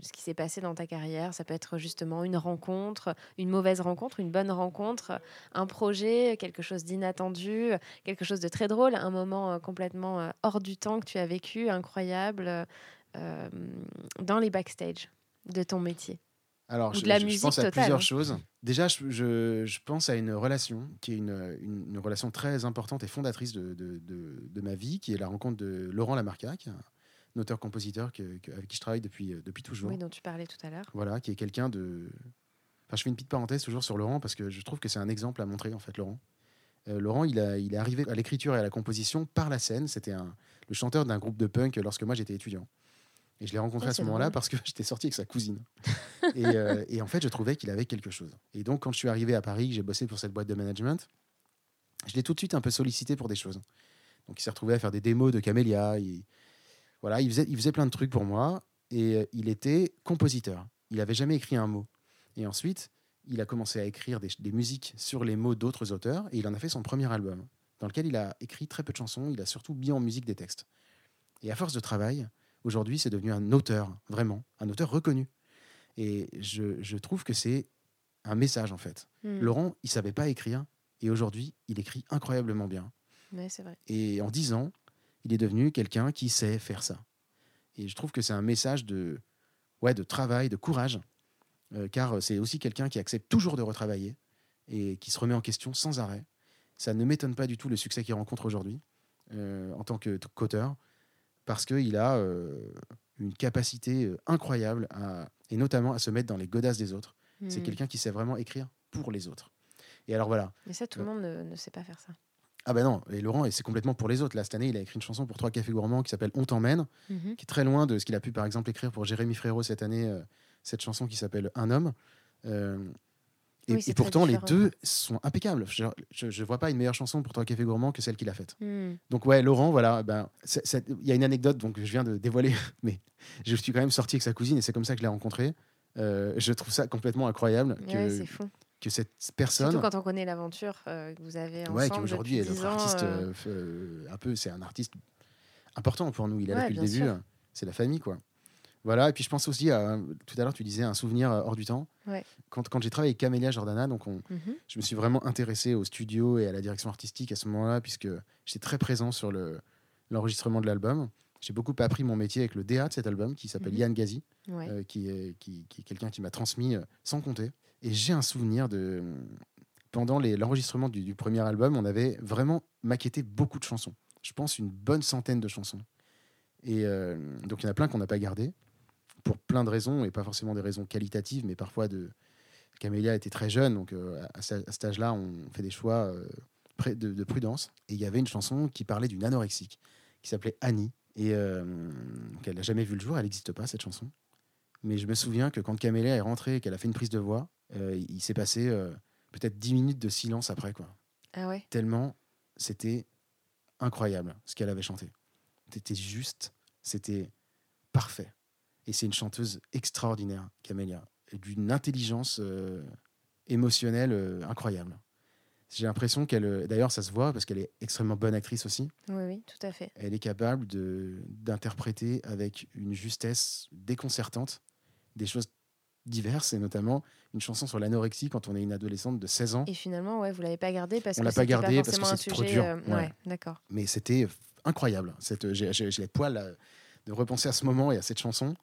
ce qui s'est passé dans ta carrière. Ça peut être justement une rencontre, une mauvaise rencontre, une bonne rencontre, un projet, quelque chose d'inattendu, quelque chose de très drôle, un moment complètement hors du temps que tu as vécu, incroyable, euh, dans les backstage de ton métier. alors Ou je, de la je- je musique pense à plusieurs hein. choses déjà je, je- je pense à une relation qui est une, une, une relation très importante et fondatrice de, de, de- de ma vie qui est la rencontre de Laurent Lamarca qui est un auteur-compositeur que- que- avec qui je travaille depuis, euh, depuis toujours Oui, dont tu parlais tout à l'heure. voilà, qui est quelqu'un de. Enfin, je fais une petite parenthèse toujours sur Laurent parce que je trouve que c'est un exemple à montrer en fait, Laurent. Euh, Laurent, il, a, il est arrivé à l'écriture et à la composition par la scène. C'était le chanteur d'un groupe de punk lorsque moi j'étais étudiant. Et je l'ai rencontré à ce moment-là parce que [laughs] j'étais sorti avec sa cousine. et, euh, et en fait, je trouvais qu'il avait quelque chose. Et donc, quand je suis arrivé à Paris, que j'ai bossé pour cette boîte de management, je l'ai tout de suite un peu sollicité pour des choses. Donc, il s'est retrouvé à faire des démos de Camélia. Il, voilà, il faisait, il faisait plein de trucs pour moi. Et euh, il était compositeur. Il n'avait jamais écrit un mot. Et ensuite, il a commencé à écrire des, des musiques sur les mots d'autres auteurs. Et il en a fait son premier album, dans lequel il a écrit très peu de chansons. Il a surtout mis en musique des textes. Et à force de travail, aujourd'hui, c'est devenu un auteur, vraiment, un auteur reconnu. Et je, je trouve que c'est un message, en fait. Hmm. Laurent, il savait pas écrire. Et aujourd'hui, il écrit incroyablement bien. Ouais, vrai. Et en 10 ans, il est devenu quelqu'un qui sait faire ça. Et je trouve que c'est un message de, ouais, de travail, de courage, euh, car c'est aussi quelqu'un qui accepte toujours de retravailler et qui se remet en question sans arrêt. ça ne m'étonne pas du tout le succès qu'il rencontre aujourd'hui euh, en tant qu'auteur, parce qu'il a euh, une capacité euh, incroyable, à, et notamment à se mettre dans les godasses des autres. C'est Hmm. quelqu'un qui sait vraiment écrire pour les autres. Et alors voilà. Mais ça, tout le monde ne, ne sait pas faire ça. Ah bah non, et Laurent, et c'est complètement pour les autres. Là, cette année, il a écrit une chanson pour Trois Cafés Gourmands qui s'appelle On t'emmène, Mhm. qui est très loin de ce qu'il a pu, par exemple, écrire pour Jérémy Frérot cette année, euh, cette chanson qui s'appelle Un homme. Euh, et, Oui, pourtant, les deux sont impeccables. Je, je, je vois pas une meilleure chanson pour Trois Cafés Gourmands que celle qu'il a faite. Hmm. Donc ouais, Laurent, voilà, ben, il y a une anecdote donc je viens de dévoiler, [laughs] mais je suis quand même sorti avec sa cousine et c'est comme ça que je l'ai rencontré. Euh, je trouve ça complètement incroyable que, Ouais, fou. que cette personne, Surtout quand on connaît l'aventure euh, que vous avez ensemble ouais, qui aujourd'hui est notre 10 ans, artiste, euh, euh, f- un peu, c'est un artiste important pour nous. Il est là Ouais, depuis le début, c'est la famille quoi. Voilà, et puis je pense aussi à tout à l'heure tu disais un souvenir euh, hors du temps. Ouais. Quand, quand j'ai travaillé avec Camélia Jordana, donc on, mhm. je me suis vraiment intéressé au studio et à la direction artistique à ce moment-là, puisque j'étais très présent sur le- l'enregistrement de l'album. J'ai beaucoup appris mon métier avec le DA de cet album, qui s'appelle Mhm. Yann Gazi, Ouais. euh, qui est, qui, qui est quelqu'un qui m'a transmis euh, sans compter. Et j'ai un souvenir de. Pendant l'enregistrement du, du premier album, on avait vraiment maquetté beaucoup de chansons. Je pense une bonne centaine de chansons. Et euh, donc il y en a plein qu'on n'a pas gardé, pour plein de raisons, et pas forcément des raisons qualitatives, mais parfois de. Camélia était très jeune, donc euh, à, ce- à cet âge-là, on fait des choix euh, de, de prudence. Et il y avait une chanson qui parlait d'une anorexique, qui s'appelait Annie. Et euh, donc elle n'a jamais vu le jour, elle n'existe pas, cette chanson. Mais je me souviens que quand Camélia est rentrée et qu'elle a fait une prise de voix, euh, il s'est passé peut-être 10 minutes de silence après, quoi. Ah ouais. Tellement c'était incroyable ce qu'elle avait chanté. C'était juste, c'était parfait. Et c'est une chanteuse extraordinaire, Camélia, d'une intelligence euh, émotionnelle euh, incroyable. J'ai l'impression qu'elle, euh, d'ailleurs, ça se voit parce qu'elle est extrêmement bonne actrice aussi. Oui, oui, tout à fait. Elle est capable de d'interpréter avec une justesse déconcertante des choses diverses et notamment une chanson sur l'anorexie quand on est une adolescente de 16 ans. Et finalement, ouais, vous l'avez pas gardé parce On que l'a pas c'était gardé parce que forcément un c'était trop sujet, dur. euh, Ouais. ouais, d'accord. Mais c'était incroyable. Cette, j'ai, j'ai- j'ai les poils là, de repenser à ce moment et à cette chanson.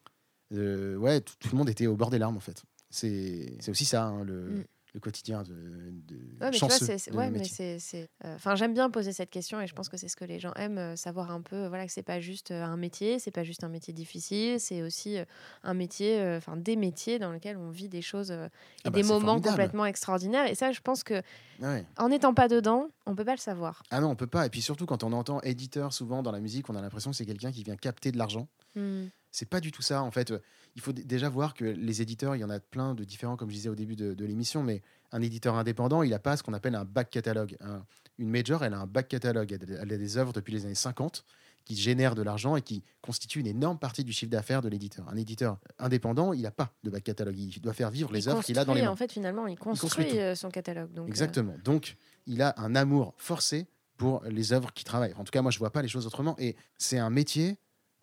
Euh, ouais, tout, tout le monde était au bord des larmes en fait. C'est, c'est aussi ça, hein, le, Mm. le quotidien de, de Ouais, mais tu vois, chanceux c'est, euh, enfin, j'aime bien poser cette question et je pense que c'est ce que les gens aiment, euh, savoir un peu, voilà, que c'est pas juste un métier, c'est pas juste un métier difficile, c'est aussi un métier, enfin, des métiers dans lesquels on vit des choses et Ah bah, des moments formidable. complètement extraordinaires. Et ça, je pense que Ouais. en n'étant pas dedans, on peut pas le savoir. Ah non, on peut pas. Et puis surtout, quand on entend éditeur souvent dans la musique, on a l'impression que c'est quelqu'un qui vient capter de l'argent. Hmm. C'est pas du tout ça. En fait, il faut déjà voir que les éditeurs, il y en a plein de différents, comme je disais au début de, de l'émission, mais un éditeur indépendant, il n'a pas ce qu'on appelle un back catalogue. Un- une major, elle a un back catalogue. Elle, elle a des œuvres depuis les années 50 qui génèrent de l'argent et qui constituent une énorme partie du chiffre d'affaires de l'éditeur. Un éditeur indépendant, il n'a pas de back catalogue. Il doit faire vivre les œuvres qu'il a dans les mains. En fait, finalement, il construit, euh, son catalogue. Donc, euh, Exactement. Donc, il a un amour forcé pour les œuvres qu'il travaille. En tout cas, moi, je vois pas les choses autrement. Et c'est un métier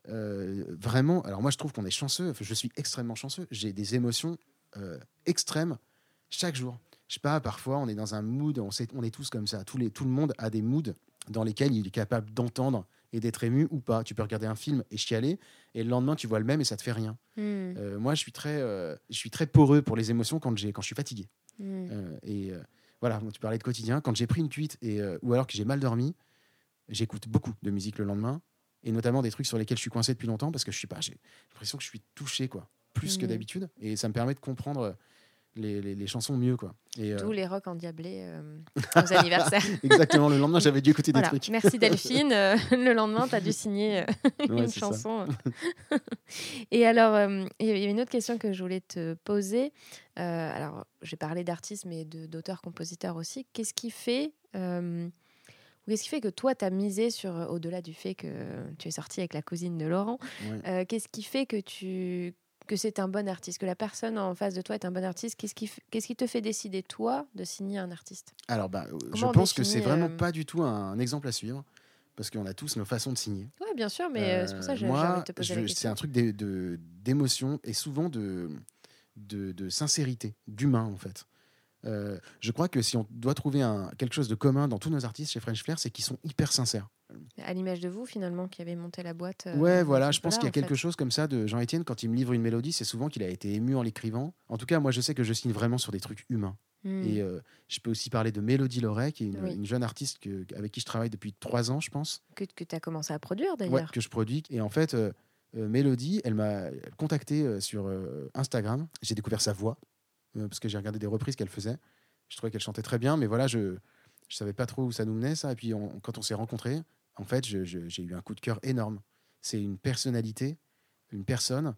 euh, vraiment. Alors, moi, je trouve qu'on est chanceux. Je suis extrêmement chanceux. J'ai des émotions euh, extrêmes chaque jour. Je sais pas, parfois, on est dans un mood, on, sait, on est tous comme ça. Tous les, tout le monde a des moods dans lesquels il est capable d'entendre et d'être ému ou pas. Tu peux regarder un film et chialer, et le lendemain, tu vois le même et ça te fait rien. hmm, Euh, moi, je suis, très, je suis très poreux pour les émotions quand, quand je suis fatigué. hmm. Et voilà, tu parlais de quotidien. Quand j'ai pris une cuite et, ou alors que j'ai mal dormi, j'écoute beaucoup de musique le lendemain. Et notamment des trucs sur lesquels je suis coincé depuis longtemps parce que je suis pas. J'ai l'impression que je suis touché, quoi. Plus que Mhm. d'habitude. Et ça me permet de comprendre euh, les, les- les chansons mieux, quoi. Et, euh, les rocs endiablés euh, aux [laughs] anniversaires. [laughs] exactement, le lendemain, j'avais dû écouter Voilà. des trucs. Merci [laughs] Delphine. Euh, le lendemain, tu as dû signer euh, Ouais, une chanson. Et alors, il y a une autre question que je voulais te poser. Alors, j'ai parlé d'artistes, mais d'auteurs-compositeurs aussi. Qu'est-ce qui fait. Euh, Qu'est-ce qui fait que toi, tu as misé sur, euh, au-delà du fait que tu es sorti avec la cousine de Laurent, Ouais. euh, qu'est-ce qui fait que tu que c'est un bon artiste, que la personne en face de toi est un bon artiste? Qu'est-ce qui, qu'est-ce qui te fait décider, toi, de signer un artiste? Alors, bah, euh, je pense que c'est définit, vraiment euh, pas du tout un exemple à suivre. Parce qu'on a tous nos façons de signer. Oui, bien sûr, mais euh, c'est pour ça que j'ai envie de te poser la je- question. c'est un truc d'émotion et souvent de, de, de sincérité, d'humain en fait. Euh, je crois que si on doit trouver un, quelque chose de commun dans tous nos artistes chez French Flair, c'est qu'ils sont hyper sincères. À l'image de vous, finalement, qui avez monté la boîte. euh, ouais, voilà, je pense qu'il y a quelque fait. chose comme ça de Jean-Étienne quand il me livre une mélodie, c'est souvent qu'il a été ému en l'écrivant. En tout cas, moi je sais que je signe vraiment sur des trucs humains. Hmm. Et euh, je peux aussi parler de Mélodie Loret, qui est une, Oui. une jeune artiste que- avec qui je travaille depuis trois ans, je pense. que, que tu as commencé à produire Ouais, d'ailleurs. que je produis. Et en fait, euh, Mélodie, elle m'a contacté sur Instagram. J'ai découvert sa voix parce que j'ai regardé des reprises qu'elle faisait. Je trouvais qu'elle chantait très bien, mais voilà, je je savais pas trop où ça nous menait ça. Et puis on- quand on s'est rencontrés, en fait, j'ai eu un coup de cœur énorme. C'est une personnalité, une personne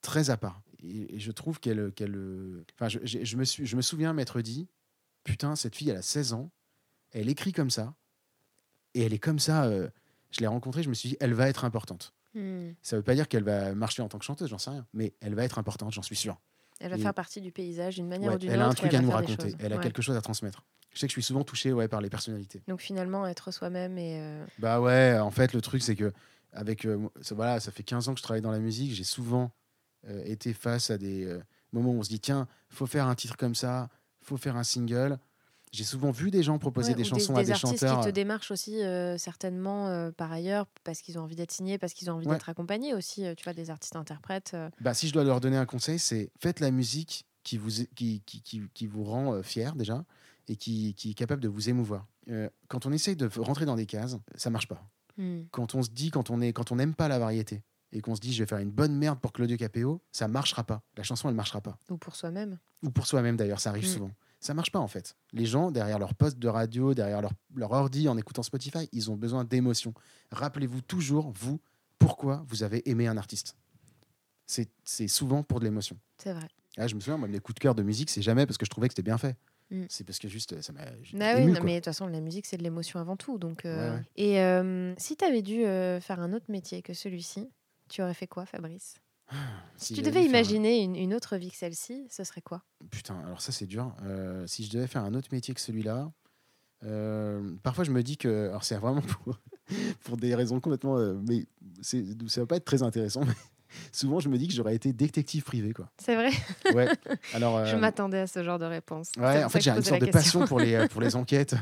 très à part. Et, et je trouve qu'elle, qu'elle, euh, enfin, je, me suis, je me souviens m'être dit, putain, cette fille, elle a 16 ans, elle écrit comme ça, et elle est comme ça. euh, je l'ai rencontrée, je me suis dit, elle va être importante. Hmm. Ça veut pas dire qu'elle va marcher en tant que chanteuse, j'en sais rien, mais elle va être importante, j'en suis sûr. Elle va Et- faire partie du paysage d'une manière Ouais, ou d'une elle autre. a un truc elle à nous raconter, elle a Ouais. quelque chose à transmettre. Je sais que je suis souvent touché ouais, par les personnalités. Donc finalement, être soi-même et. euh, Bah ouais, en fait, le truc, c'est que avec, euh, ça, voilà, ça fait 15 ans que je travaille dans la musique, j'ai souvent euh, été face à des moments où on se dit, tiens, faut faire un titre comme ça, faut faire un single. J'ai souvent vu des gens proposer ouais, des chansons à des artistes chanteurs. qui te démarchent aussi euh, certainement euh, par ailleurs parce qu'ils ont envie d'être signés, parce qu'ils ont envie Ouais. d'être accompagnés aussi. euh, tu vois, des artistes interprètes. euh. Bah, si je dois leur donner un conseil, c'est faites la musique qui vous, qui, qui, qui, qui vous rend euh, fier déjà et qui, qui est capable de vous émouvoir. Euh, quand on essaye de rentrer dans des cases, ça marche pas. Hmm. Quand on se dit, quand on est, quand on n'aime pas la variété et qu'on se dit je vais faire une bonne merde pour Claudio Capéo, ça marchera pas. La chanson elle marchera pas. Ou pour soi-même. Ou pour soi-même d'ailleurs, ça arrive Mm. souvent. Ça marche pas en fait. Les gens derrière leur poste de radio, derrière leur, leur ordi en écoutant Spotify, ils ont besoin d'émotions. Rappelez-vous toujours vous pourquoi vous avez aimé un artiste. C'est c'est souvent pour de l'émotion. C'est vrai. Ah, je me souviens, moi, mes coups de cœur de musique, c'est jamais parce que je trouvais que c'était bien fait. Mm. C'est parce que juste, ça m'a. Bah oui, ému, non, quoi. mais de toute façon, la musique, c'est de l'émotion avant tout. Donc, euh, Ouais, ouais. Et euh, si tu avais dû euh, faire un autre métier que celui-ci, tu aurais fait quoi, Fabrice? Si tu devais un- imaginer une, une autre vie que celle-ci, ce serait quoi? Putain, alors ça, c'est dur. Euh, si je devais faire un autre métier que celui-là, euh, parfois je me dis que. Alors, c'est vraiment [laughs] pour, pour des raisons complètement. euh, mais c'est- ça va pas être très intéressant. Mais [laughs] souvent, je me dis que j'aurais été détective privé, quoi. C'est vrai? Ouais. [laughs] Alors. Je m'attendais à ce genre de réponse. Ouais, en fait, j'ai une sorte de question. passion pour les, pour les enquêtes.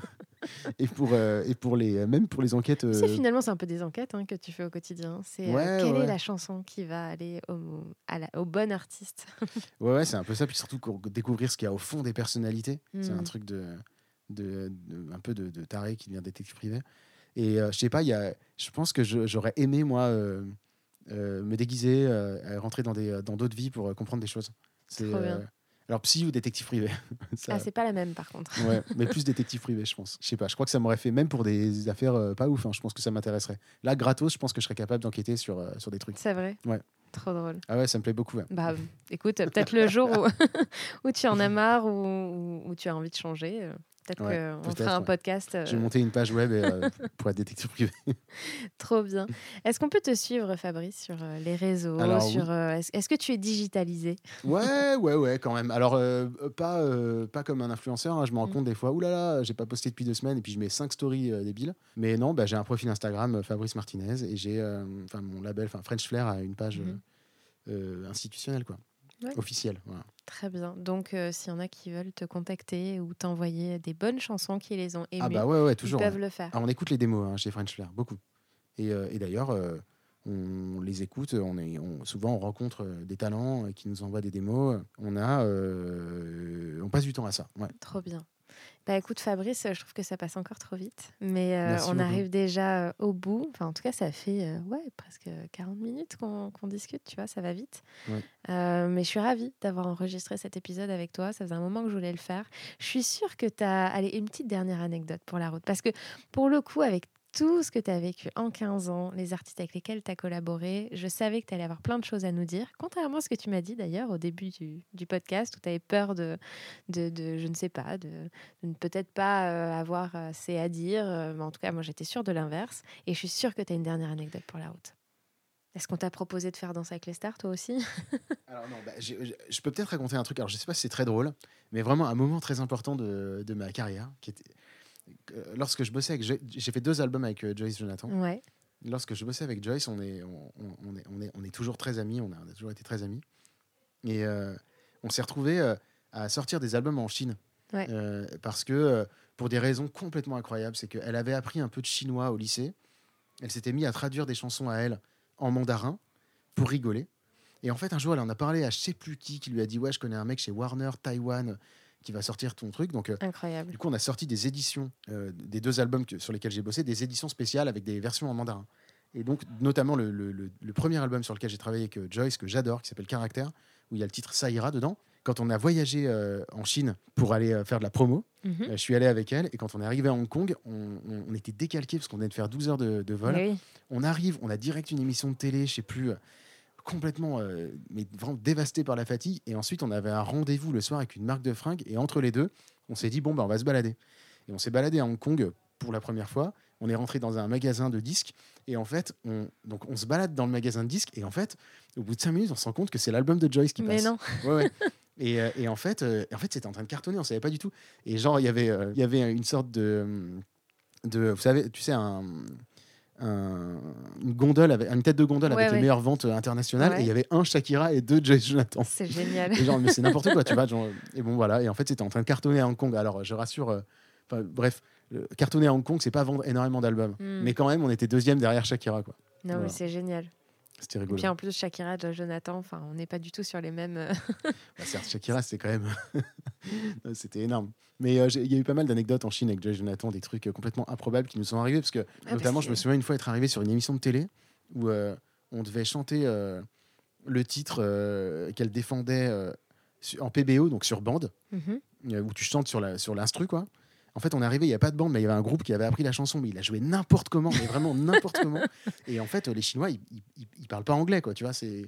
[laughs] Et pour, euh, et pour les, euh, même pour les enquêtes. Euh, finalement, c'est un peu des enquêtes hein, que tu fais au quotidien. C'est euh, Ouais, quelle ouais. est la chanson qui va aller au, à la- au bon artiste? [laughs] Ouais, ouais, c'est un peu ça. Puis surtout découvrir ce qu'il y a au fond des personnalités. C'est un Mm. truc de, de, de- un peu de, de taré qui devient détective privé. Et je sais pas, il y a, je pense que j'aurais aimé moi euh, me déguiser, euh, rentrer dans des dans d'autres vies pour euh, comprendre des choses. C'est. Alors psy ou détective privé. [laughs] Ça- Ah, c'est pas la même par contre. ouais, mais [laughs] plus détective privé, je pense. Je sais pas, je crois que ça m'aurait fait même pour des affaires euh, pas ouf. hein, je pense que ça m'intéresserait. Là, gratos, je pense que je serais capable d'enquêter sur euh, sur des trucs. C'est vrai Ouais. Trop drôle. Ah ouais, ça me plaît beaucoup. Bah, écoute, peut-être le jour où, [laughs] où tu en as marre ou où, où tu as envie de changer, euh, peut-être Ouais, qu'on fera un ouais. podcast. euh, Je vais monter une page web euh, [laughs] pour être détective privé. [laughs] Trop bien. Est-ce qu'on peut te suivre, Fabrice, sur euh, les réseaux Alors, sur, Est-ce que tu es digitalisé? Ouais, [laughs] ouais, ouais, quand même. Alors, euh, pas, euh, pas comme un influenceur. hein. Je me rends Mm. compte des fois, oulala, j'ai pas posté depuis deux semaines et puis je mets cinq stories euh, débiles. Mais non, bah, j'ai un profil Instagram, Fabrice Martinez, et j'ai enfin mon label, enfin French Flair, a une page euh, institutionnelle, quoi. Ouais. Voilà. Très bien. Donc, euh, s'il y en a qui veulent te contacter ou t'envoyer des bonnes chansons qui les ont aimées, Ah, bah ouais, ouais, ils toujours. peuvent ouais. le faire. Ah, on écoute les démos hein, chez French Flair, beaucoup. Et, euh, et d'ailleurs, euh, on les écoute. On est, on- souvent, on rencontre des talents qui nous envoient des démos. On a, on passe du temps à ça. Ouais. Trop bien. Bah écoute Fabrice, je trouve que ça passe encore trop vite, mais euh, on beaucoup. arrive déjà euh, au bout. Enfin, en tout cas, ça fait euh, ouais presque 40 minutes qu'on discute, tu vois, ça va vite. Ouais. Euh, mais je suis ravie d'avoir enregistré cet épisode avec toi. Ça faisait un moment que je voulais le faire. Je suis sûre que tu as allez, une petite dernière anecdote pour la route, parce que pour le coup, avec tout ce que tu as vécu en 15 ans, les artistes avec lesquels tu as collaboré, je savais que tu allais avoir plein de choses à nous dire. Contrairement à ce que tu m'as dit d'ailleurs au début du, podcast, où tu avais peur de, de, je ne sais pas, de, ne peut-être pas euh, avoir assez à dire. euh, mais en tout cas, moi, j'étais sûre de l'inverse. Et je suis sûre que tu as une dernière anecdote pour la route. Est-ce qu'on t'a proposé de faire Danse avec les stars, toi aussi? [laughs] Alors non, bah, je peux peut-être raconter un truc. Alors je sais pas si c'est très drôle, mais vraiment un moment très important de, de ma carrière, qui était lorsque je bossais avec, j'ai fait deux albums avec euh, Joyce Jonathan. Ouais. Lorsque je bossais avec Joyce, on est, on, est, on est, on est toujours très amis. On a, on a toujours été très amis. Et euh, on s'est retrouvé à sortir des albums en Chine, Ouais. Euh, parce que euh, pour des raisons complètement incroyables, c'est qu'elle avait appris un peu de chinois au lycée. Elle s'était mise à traduire des chansons à elle en mandarin pour rigoler. Et en fait, un jour, elle en a parlé à je sais plus qui, qui lui a dit Ouais, je connais un mec chez Warner, Taïwan, qui va sortir ton truc. Donc, euh, Incroyable. du coup, on a sorti des éditions euh, des deux albums que- sur lesquels j'ai bossé, des éditions spéciales avec des versions en mandarin. Et donc, notamment le, le- le- le premier album sur lequel j'ai travaillé avec Joyce, que j'adore, qui s'appelle Caractère, où il y a le titre Ça ira dedans. Quand on a voyagé euh, en Chine pour aller euh, faire de la promo, Mhm. euh, je suis allé avec elle. Et quand on est arrivé à Hong Kong, on, on- on était décalqué parce qu'on venait de faire 12 heures de, de vol. Oui. On arrive, on a direct une émission de télé, je sais plus, complètement, euh, mais vraiment dévasté par la fatigue. Et ensuite, on avait un rendez-vous le soir avec une marque de fringues. Et entre les deux, on s'est dit, bon, bah, on va se balader. Et on s'est baladé à Hong Kong pour la première fois. On est rentré dans un magasin de disques. Et en fait, on, donc on se balade dans le magasin de disques. Et en fait, au bout de 5 minutes, on se rend compte que c'est l'album de Joyce qui Mais passe. non. Ouais, ouais. Et, euh, et en fait, euh, en fait c'était en train de cartonner, on savait pas du tout. Et genre, il y avait, il y avait une sorte de, de, vous savez, tu sais, un, un- une gondole, avec, une tête de gondole Ouais, avec ouais. les meilleures ventes internationales. Ouais. Et il y avait un Shakira et deux Joyce Jonathan. C'est génial. Et genre, mais c'est n'importe quoi, tu vois. [laughs] Genre, et bon, voilà. Et en fait, c'était en train de cartonner à Hong Kong. Alors, je rassure, euh, bref, cartonner à Hong Kong, c'est pas vendre énormément d'albums. Mm. Mais quand même, on était deuxième derrière Shakira, quoi. Non, voilà. mais c'est génial. C'était Et rigolo. puis en plus, Shakira, Jonathan, enfin, on n'est pas du tout sur les mêmes. euh, [laughs] Bah, certes, Shakira, c'était quand même. [laughs] C'était énorme. Mais euh, il y a eu pas mal d'anecdotes en Chine avec Joy Jonathan, des trucs euh, complètement improbables qui nous sont arrivés. Parce que, Ah, notamment, parce je me souviens une fois être arrivé sur une émission de télé où euh, on devait chanter euh, le titre qu'elle défendait en PBO, donc sur bande, euh, où tu chantes sur l'instru, quoi. En fait, on est arrivé, il n'y a pas de bande, mais il y avait un groupe qui avait appris la chanson, mais il a joué n'importe comment, mais vraiment n'importe comment. [laughs] Et en fait, les Chinois, ils, ils, parlent pas anglais, quoi. Tu vois, c'est,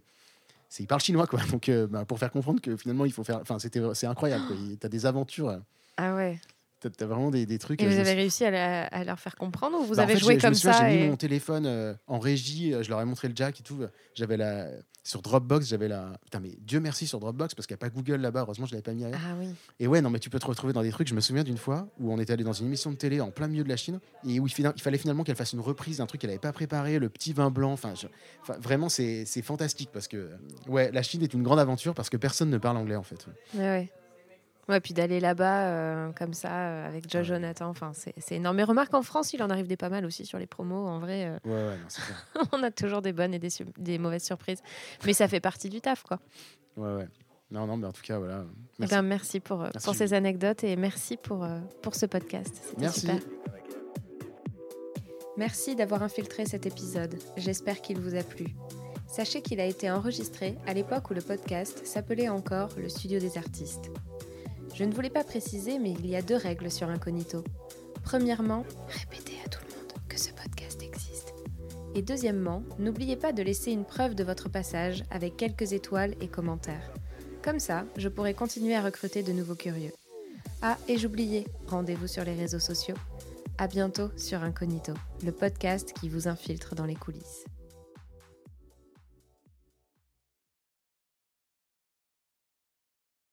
c'est ils parlent chinois, quoi. Donc, euh, bah, pour faire comprendre que finalement, il faut faire. Enfin, c'était, c'est incroyable. quoi. Il- T'as des aventures, euh, Ah ouais. T'as, vraiment des, des trucs. Et euh, vous avez réussi à, la- à leur faire comprendre ou vous Bah, en avez fait, joué comme ça J'ai mis mon téléphone euh, en régie, euh, je leur ai montré le jack et tout. J'avais la sur Dropbox, j'avais la. Putain, mais Dieu merci sur Dropbox parce qu'il n'y a pas Google là-bas. Heureusement, je l'avais pas mis ailleurs. Ah oui. Et ouais, non, mais tu peux te retrouver dans des trucs. Je me souviens d'une fois où on était allé dans une émission de télé en plein milieu de la Chine et où il, fallait finalement qu'elle fasse une reprise d'un truc qu'elle n'avait pas préparé, le petit vin blanc. Enfin, je- enfin, vraiment, c'est fantastique parce que, ouais, la Chine est une grande aventure parce que personne ne parle anglais en fait. Ouais, ouais. Ouais, puis d'aller là-bas euh, comme ça euh, avec Joe Ouais. Jonathan, enfin, c'est c'est énorme. Mais remarque en France, il en arrive des pas mal aussi sur les promos. En vrai, euh, Ouais, ouais, non, [laughs] on a toujours des bonnes et des, des mauvaises surprises. Mais ça fait partie du taf, quoi. Ouais, ouais. Non, non, mais en tout cas, voilà. Eh Merci. ben, merci pour, Merci, pour ces anecdotes et merci pour, euh, pour ce podcast. C'était Merci. super. Merci d'avoir infiltré cet épisode. J'espère qu'il vous a plu. Sachez qu'il a été enregistré à l'époque où le podcast s'appelait encore le Studio des artistes. Je ne voulais pas préciser, mais il y a deux règles sur Incognito. Premièrement, répétez à tout le monde que ce podcast existe. Et deuxièmement, n'oubliez pas de laisser une preuve de votre passage avec quelques étoiles et commentaires. Comme ça, je pourrai continuer à recruter de nouveaux curieux. Ah, et j'oubliais, rendez-vous sur les réseaux sociaux. À bientôt sur Incognito, le podcast qui vous infiltre dans les coulisses.